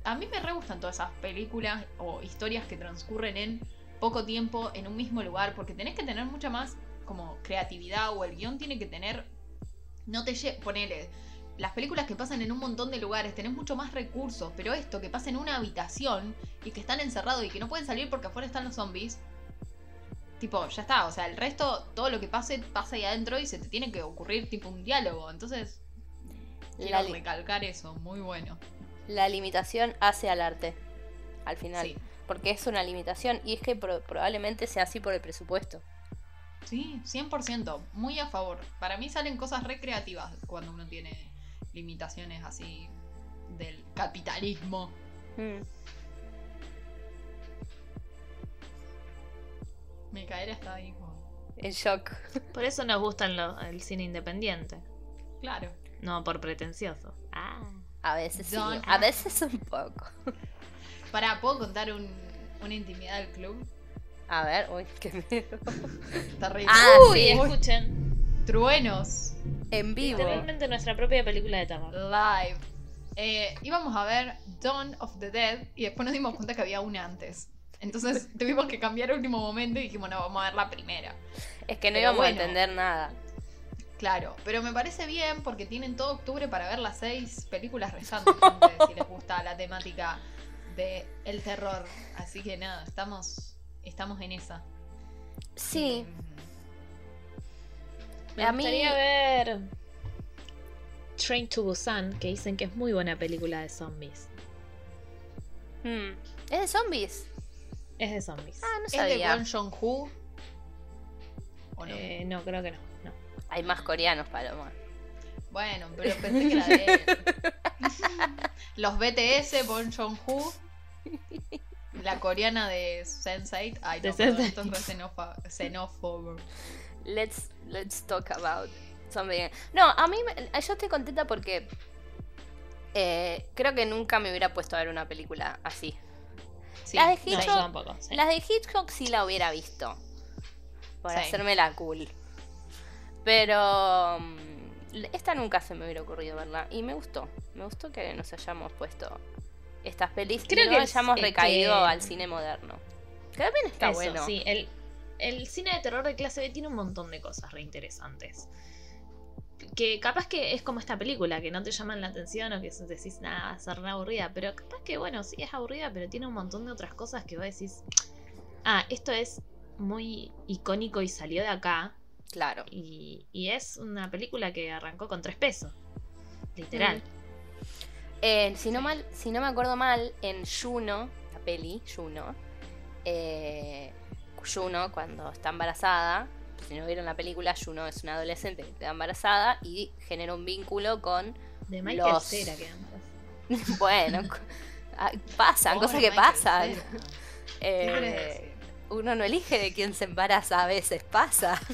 a mí me re gustan todas esas películas o historias que transcurren en poco tiempo en un mismo lugar. Porque tenés que tener mucha más como creatividad o el guion tiene que tener... No te Ponele, las películas que pasan en un montón de lugares tenés mucho más recursos. Pero esto, que pasa en una habitación y que están encerrados y que no pueden salir porque afuera están los zombies. Tipo, ya está, o sea, el resto, todo lo que pase, pasa ahí adentro y se te tiene que ocurrir tipo un diálogo. Entonces, quiero recalcar eso, muy bueno. la limitación hace al arte. Al final. Sí, Porque es una limitación y es que pro- probablemente sea así por el presupuesto. Sí, 100%, muy a favor. Para mí salen cosas recreativas cuando uno tiene limitaciones así del capitalismo. Mm. Micaela está ahí como... En shock. Por eso nos gusta lo- el cine independiente. Claro. No por pretencioso. Ah. A veces sí, Don- a veces un poco. Para, ¿puedo contar un- una intimidad del club? A ver, uy, qué miedo. Terrible. Ah, Uy, sí. escuchen. Truenos. En vivo. Literalmente nuestra propia película de terror. Live. Eh, íbamos a ver Dawn of the Dead y después nos dimos cuenta que había una antes. Entonces tuvimos que cambiar a último momento y dijimos, no, vamos a ver la primera. Es que no Pero íbamos bueno. a entender nada. Claro, pero me parece bien porque tienen todo octubre para ver las seis películas restantes, gente, si les gusta la temática de el terror. Así que nada, estamos, estamos en esa. Sí, Me A mí- gustaría ver Train to Busan, que dicen que es muy buena película de zombies. Mm. ¿Es de zombies? Es de zombies. Ah, no ¿Es de sabía. Bong Joon-ho? ¿O no? Eh, no, creo que no. no. Hay más coreanos, Paloma. Bueno, pero pensé que era de él. Los BTS, Bon Joon-ho. La coreana de Sense8. Ay, De no, perdón, Sense8. esto es re xenófobo. Let's, let's talk about something. No, a mí me- yo estoy contenta porque eh, creo que nunca me hubiera puesto a ver una película así. Sí, Las de No, Hitchcock, tampoco. sí. las de Hitchcock sí la hubiera visto. Por Sí. hacerme la cool. Pero mm, esta nunca se me hubiera ocurrido verla. Y me gustó. Me gustó que nos hayamos puesto estas pelis. Creo y no que hayamos es- recaído que- al cine moderno. Que también está Eso, bueno. sí. El, el cine de terror de clase B tiene un montón de cosas reinteresantes. Que capaz que es como esta película, que no te llaman la atención o que decís, nada, va a ser aburrida. Pero capaz que, bueno, sí es aburrida, pero tiene un montón de otras cosas que vos decís, ah, esto es muy icónico y salió de acá. Claro. Y, y es una película que arrancó con tres pesos. Literal. Eh, si, no mal, si no me acuerdo mal, en Juno, la peli, Juno, eh, Juno cuando está embarazada, si no vieron la película, Juno es una adolescente que queda embarazada y genera un vínculo con, De Michael Los- Cera que embarazada. bueno, ah, pasan, Pobre cosas que Michael pasan. Eh, uno no elige de quién se embaraza, a veces pasa.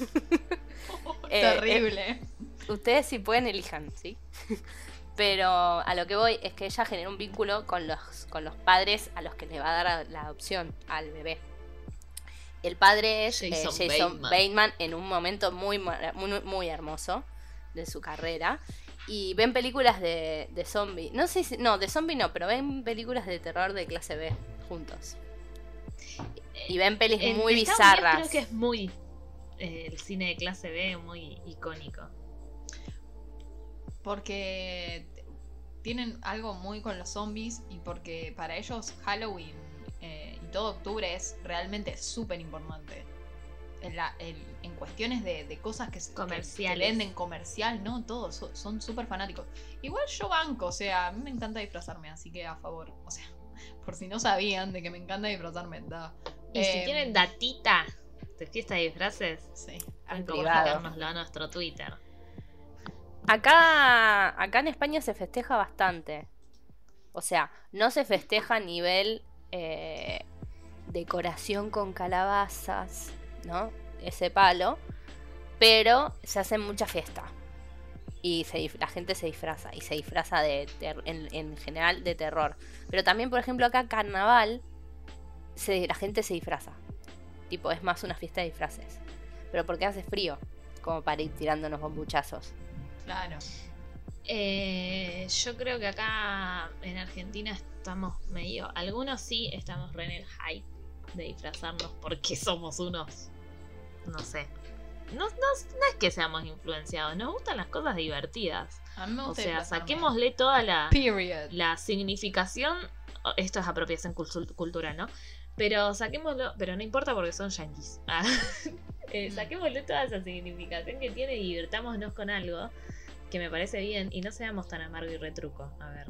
Eh, Terrible. Ustedes si pueden elijan, ¿sí? Pero a lo que voy es que ella genera un vínculo con los, con los padres a los que le va a dar la adopción al bebé. El padre es eh, Jason Jason, Bateman. Bateman en un momento muy, muy, muy hermoso de su carrera. Y ven películas de, de zombie. No sé si. No, de zombie no, pero ven películas de terror de clase B juntos. Y ven pelis En muy bizarras. Creo que es muy. eh, el cine de clase B muy icónico. Porque tienen algo muy con los zombies y porque para ellos Halloween eh, y todo octubre es realmente súper importante. En, la- en cuestiones de, de cosas que, se- que- venden comercial, ¿no? Todos so- son súper fanáticos. Igual yo banco, o sea, a mí me encanta disfrazarme, así que a favor. O sea, por si no sabían de que me encanta disfrazarme, da. Y si Em, tienen datita de fiesta de disfraces, Sí. privado. comentárnoslo a nuestro Twitter. Acá, acá en España se festeja bastante. O sea, no se festeja a nivel eh, decoración con calabazas, ¿no? Ese palo. Pero se hace mucha fiesta. Y se la gente se disfraza. Y se disfraza de en, en general de terror. Pero también, por ejemplo, acá carnaval, la gente se disfraza. Tipo, es más una fiesta de disfraces. Pero porque hace frío. Como para ir tirándonos bombuchazos. Claro. Eh, yo creo que acá en Argentina estamos medio. Algunos sí estamos re en el hype de disfrazarnos porque somos unos. No sé. No, no, no es que seamos influenciados, nos gustan las cosas divertidas. A mí me O sea, saquémosle toda la, Period. la significación. Esto es apropiación cultu- cultural, ¿no? Pero saquémoslo, pero no importa porque son yankees. Ah, eh, saquémosle toda esa significación que tiene y divirtámonos con algo que me parece bien y no seamos tan amargo y retruco. A ver.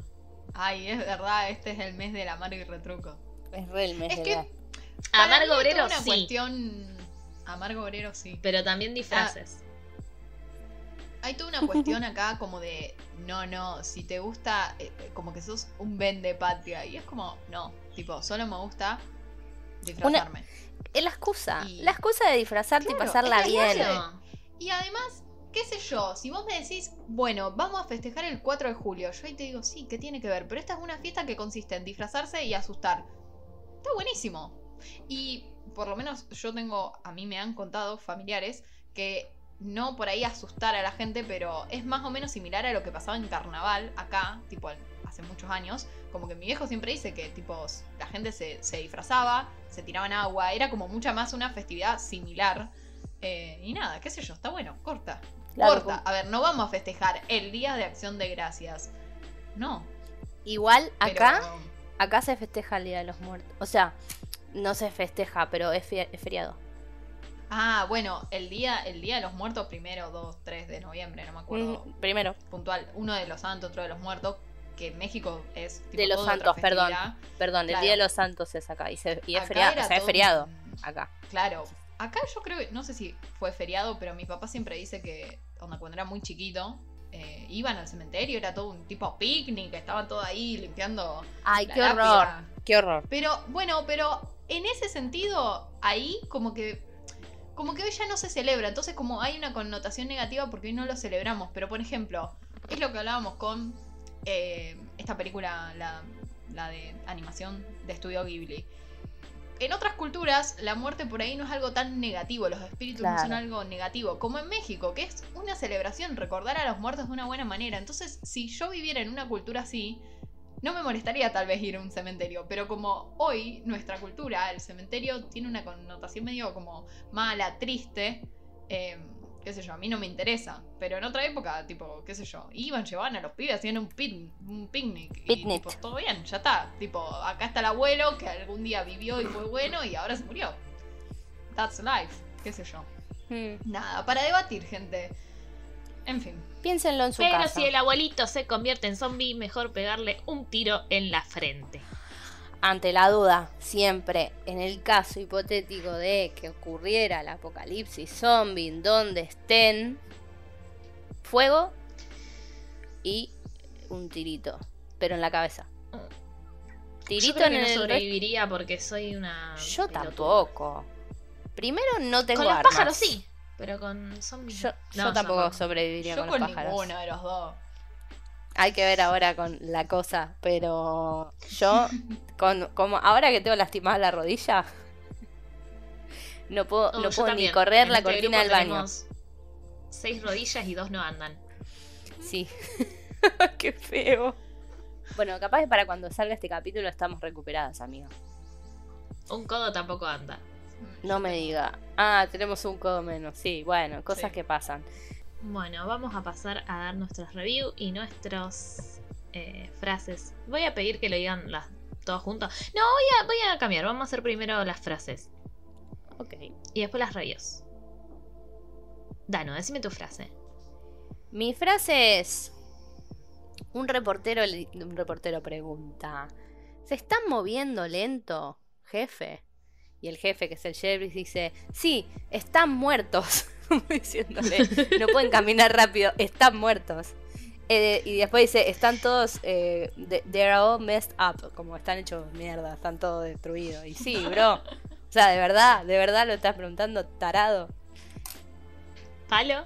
Ay, es verdad, este es el mes del amargo y retruco. Es re el mes Es de que- la- Amargo obrero una sí, cuestión. Amargo obrero sí. pero también disfraces. Hay toda una cuestión acá como de. No, no, si te gusta, eh, como que sos un vende patria. Y es como, no, tipo, solo me gusta disfrazarme. Es la excusa. Y- La excusa de disfrazarte Claro, y pasarla bien. claro. Y además, qué sé yo, si vos me decís, bueno, vamos a festejar el 4 de julio, yo ahí te digo, sí, ¿qué tiene que ver? Pero esta es una fiesta que consiste en disfrazarse y asustar. Está buenísimo. Y por lo menos yo tengo, a mí me han contado familiares que no por ahí asustar a la gente, pero es más o menos similar a lo que pasaba en carnaval acá, tipo hace muchos años. Como que mi viejo siempre dice que tipo la gente se, se disfrazaba, se tiraban agua, era como mucha más una festividad similar. Eh, y nada, qué sé yo, está bueno, corta. Claro, corta. A ver, no vamos a festejar el Día de Acción de Gracias. No. Igual pero- acá, acá se festeja el Día de los Muertos. O sea, no se festeja, pero es, feriado. Ah, bueno, el día, el día de los muertos, primero, 2, 3 de noviembre, no me acuerdo Mm, Primero, puntual. Uno de los santos, otro de los muertos, que México es tipo, De los santos, perdón. perdón, el Claro. Día de los Santos es acá. Y, se- y es Acá feriado. O sea, es todo feriado acá. Claro. Acá yo creo que, no sé si fue feriado, pero mi papá siempre dice que onda, cuando era muy chiquito, eh, iban al cementerio, era todo un tipo picnic, estaban todos ahí limpiando. Ay, la qué horror. Qué horror. Pero bueno, pero en ese sentido, ahí como que como que hoy ya no se celebra, entonces como hay una connotación negativa porque hoy no lo celebramos, pero por ejemplo, es lo que hablábamos con eh, esta película, la, la de animación de Estudio Ghibli. en otras culturas la muerte por ahí no es algo tan negativo, los espíritus no son algo negativo, como en México, que es una celebración, recordar a los muertos de una buena manera. Entonces, si yo viviera en una cultura así, no me molestaría tal vez ir a un cementerio, pero como hoy nuestra cultura, el cementerio tiene una connotación medio como mala, triste, eh, qué sé yo, a mí no me interesa, pero en otra época, tipo, qué sé yo, iban, llevaban a los pibes, hacían un, pin- un picnic y tipo, todo bien, ya está, tipo, acá está el abuelo que algún día vivió y fue bueno y ahora se murió. That's life, qué sé yo. Hmm. Nada, para debatir, gente. En fin. Piénsenlo en su Pero casa. si el abuelito se convierte en zombie, mejor pegarle un tiro en la frente. Ante la duda, siempre, en el caso hipotético de que ocurriera el apocalipsis zombie, donde estén, fuego y un tirito, pero en la cabeza. Yo Tirito creo en que no el resto- sobreviviría porque soy una. Yo pelotuda. tampoco. Primero no tengo Con los armas. pájaros sí, pero con zombies. Yo, no. yo tampoco tampoco. sobreviviría Yo con, con los pájaros. ninguno de los dos. Hay que ver ahora con la cosa, pero yo, con, como ahora que tengo lastimada la rodilla, no puedo, Oh, no puedo ni correr En la este cortina del baño. Seis rodillas y dos no andan. Sí. Qué feo. Bueno, capaz que para cuando salga este capítulo estamos recuperadas, amiga. Un codo tampoco anda. No me diga. Ah, tenemos un codo menos. Sí, bueno, cosas Sí. que pasan. Bueno, vamos a pasar a dar nuestros reviews y nuestras eh, frases. Voy a pedir que lo digan las todos juntos. No, voy a, voy a cambiar. Vamos a hacer primero las frases Ok. y después las reviews. Dano, decime tu frase. Mi frase es. Un reportero, un reportero pregunta: ¿Se están moviendo lento, jefe? Y el jefe, que es el sheriff, dice: Sí, están muertos. Diciéndole: No pueden caminar rápido, están muertos. Eh, y después dice: Están todos. Eh, they- they're all messed up. Como están hechos mierda, están todos destruidos. Y sí, bro. O sea, de verdad, de verdad lo estás preguntando, tarado. ¿Palo?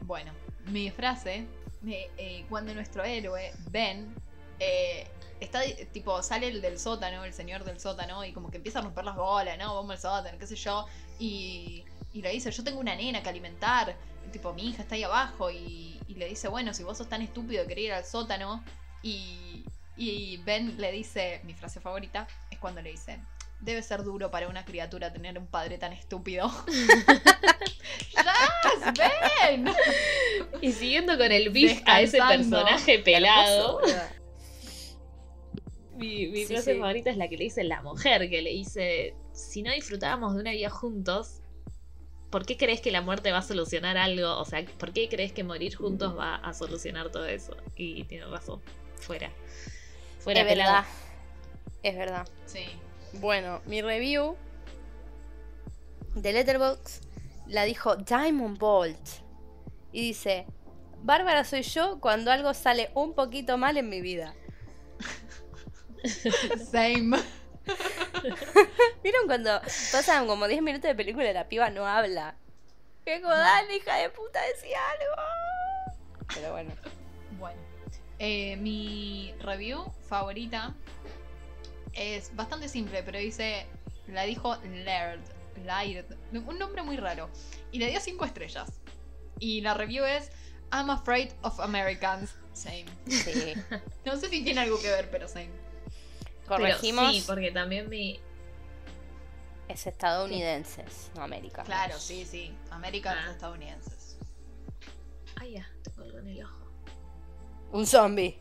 Bueno, mi frase, eh, cuando nuestro héroe, Ben, está tipo, sale el del sótano, el señor del sótano, y como que empieza a romper las bolas, ¿no? Vamos al sótano, qué sé yo, y, y le dice, yo tengo una nena que alimentar, y, tipo, mi hija está ahí abajo, y, y le dice, bueno, si vos sos tan estúpido de querer ir al sótano, y, y Ben le dice, mi frase favorita, es cuando le dice, debe ser duro para una criatura tener un padre tan estúpido. ¡Yes, Ben! Y siguiendo con el beef a ese personaje pelado. Mi, mi Sí, frase sí. favorita es la que le dice la mujer, que le dice, si no disfrutábamos de una vida juntos, ¿por qué crees que la muerte va a solucionar algo? O sea, ¿por qué crees que morir juntos va a solucionar todo eso? Y tiene razón, fuera. Fuera es pelado. verdad. Es verdad. Sí. Bueno, mi review de Letterboxd la dijo Diamond Bolt. Y dice, Bárbara soy yo cuando algo sale un poquito mal en mi vida. Same. ¿Vieron cuando pasan como 10 minutos de película y la piba no habla? ¡Qué dale, hija de puta, decía algo! Pero bueno. Bueno. eh, mi review favorita es bastante simple, pero dice. La dijo Laird. Laird. Un nombre muy raro. Y le dio 5 estrellas. Y la review es. I'm afraid of Americans. Same. Sí. No sé si tiene algo que ver, pero same. Pero Corregimos, sí, porque también mi... es estadounidenses, no americanos. Claro, sí, sí. Americanos Ah. estadounidenses. Ay, ya, tengo algo en el ojo. Un zombie.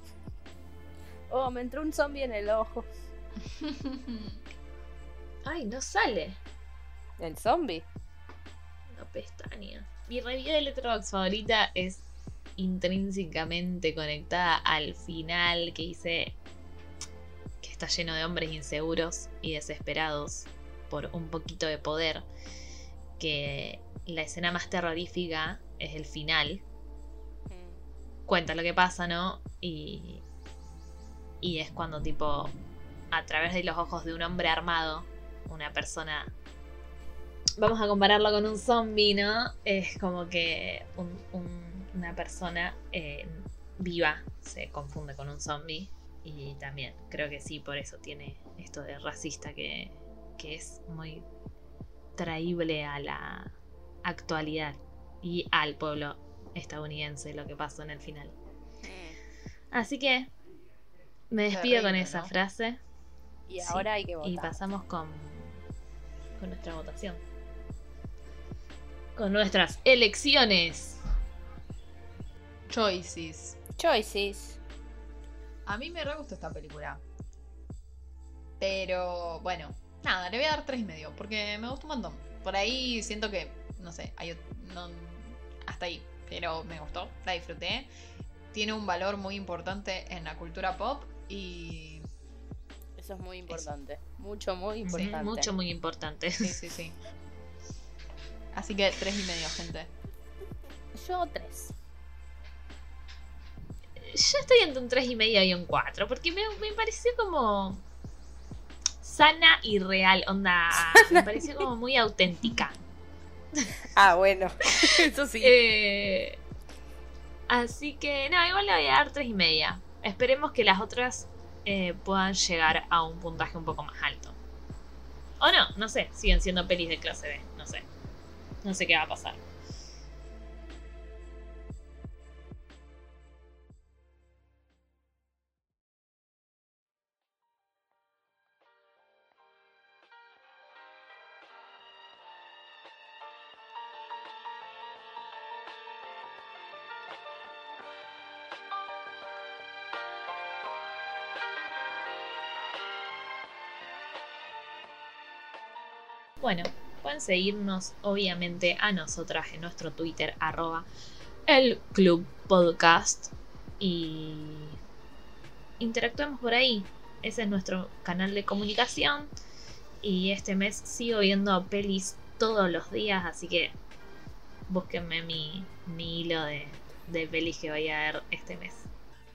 Oh, me entró un zombie en el ojo. Ay, no sale. ¿El zombie? La pestaña. Mi review de Letterboxd favorita es intrínsecamente conectada al final que dice que está lleno de hombres inseguros y desesperados por un poquito de poder. Que la escena más terrorífica es el final. Cuenta lo que pasa, ¿no? Y, y es cuando tipo, a través de los ojos de un hombre armado, una persona vamos a compararlo con un zombie, ¿no? Es como que un- un- una persona eh, viva se confunde con un zombie Y también creo que sí, por eso tiene esto de racista que, que es muy traíble a la actualidad y al pueblo estadounidense lo que pasó en el final. Así que me despido con esa ¿no? frase Y Sí, ahora hay que votar. y pasamos con, con nuestra votación. Con nuestras elecciones. Choices. Choices. A mí me re gustó esta película. Pero bueno, nada, le voy a dar tres y medio porque me gustó un montón. Por ahí siento que, no sé, hay, no, hasta ahí, pero me gustó, la disfruté. Tiene un valor muy importante en la cultura pop y Eso es muy importante. Mucho, muy importante. Mucho, muy importante. sí, sí, sí. Así que tres y medio, gente. Yo tres. Yo estoy entre un 3 y medio y un 4, porque me, me pareció como sana y real, onda, me pareció como muy auténtica. Ah, bueno. Eso sí. Eh, así que, no, igual le voy a dar 3 y media. Esperemos que las otras eh, puedan llegar a un puntaje un poco más alto. O no, no sé, siguen siendo pelis de clase B, no sé. No sé qué va a pasar. Bueno, pueden seguirnos obviamente a nosotras en nuestro Twitter, arroba el Club Podcast. Y interactuemos por ahí. Ese es nuestro canal de comunicación. Y este mes sigo viendo pelis todos los días, así que búsquenme mi, mi hilo de, de pelis que voy a ver este mes.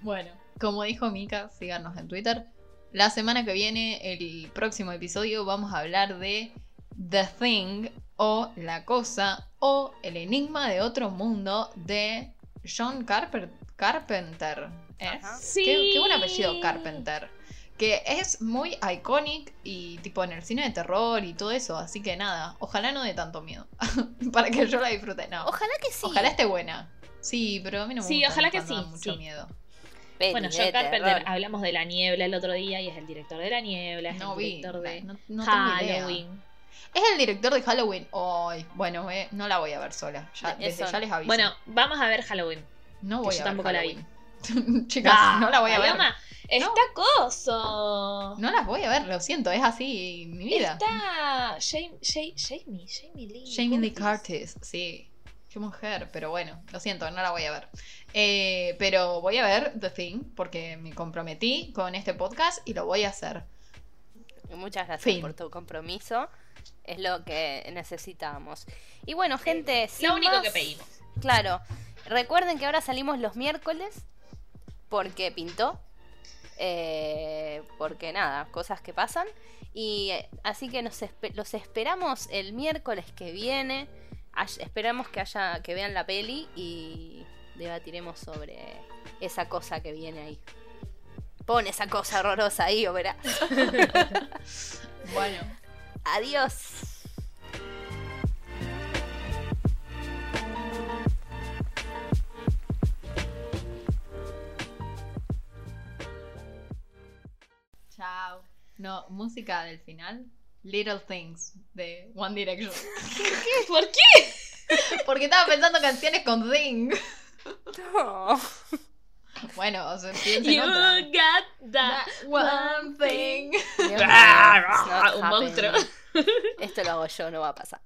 Bueno, como dijo Mika, síganos en Twitter. La semana que viene, el próximo episodio, vamos a hablar de The Thing o La Cosa o El Enigma de Otro Mundo de John Carper- Carpenter. ¿Es? Ajá. Sí. Qué, qué buen apellido Carpenter. Que es muy iconic y tipo en el cine de terror y todo eso. Así que nada, ojalá no dé tanto miedo. Para que yo la disfrute. No. Ojalá que sí. Ojalá esté buena. Sí, pero a mí no me Sí, gusta ojalá que cuando da sí, mucho sí. miedo. Bueno, John Carpenter, terror. hablamos de La Niebla el otro día y es el director de La Niebla, es No el vi, director de no, no tengo idea. Halloween. Es el director de Halloween. Ay, bueno, eh, no la voy a ver sola. Ya, De- desde ya les aviso. Bueno, vamos a ver Halloween. no que voy yo a ver tampoco la vi. Halloween. Chicas, Ah, no la voy a ver. Está coso. No las voy a ver, lo siento, es así mi vida. Está Jamie, Jamie, Jamie, Jamie Lee. Jamie Lee Curtis. Curtis, sí. Qué mujer, pero bueno, lo siento, no la voy a ver. Eh, pero voy a ver The Thing porque me comprometí con este podcast y lo voy a hacer. Muchas gracias Fin. por tu compromiso. Es lo que necesitábamos. Y bueno, gente, sin Lo único más- que pedimos. Claro. Recuerden que ahora salimos los miércoles. Porque pintó. Eh, porque nada, cosas que pasan. Y eh, así que nos espe- los esperamos el miércoles que viene. Ay- esperamos que haya que vean la peli y debatiremos sobre esa cosa que viene ahí. Pon esa cosa horrorosa ahí, o verás. Bueno, Adiós. chao. No, música del final. Little Things de One Direction. ¿Por qué? Porque estaba pensando canciones con Thing. No. Bueno, o sea, piensa en You otra. got that. That one thing. Mío, Ah, it's not un monstruo. happening. Esto lo hago yo, no va a pasar.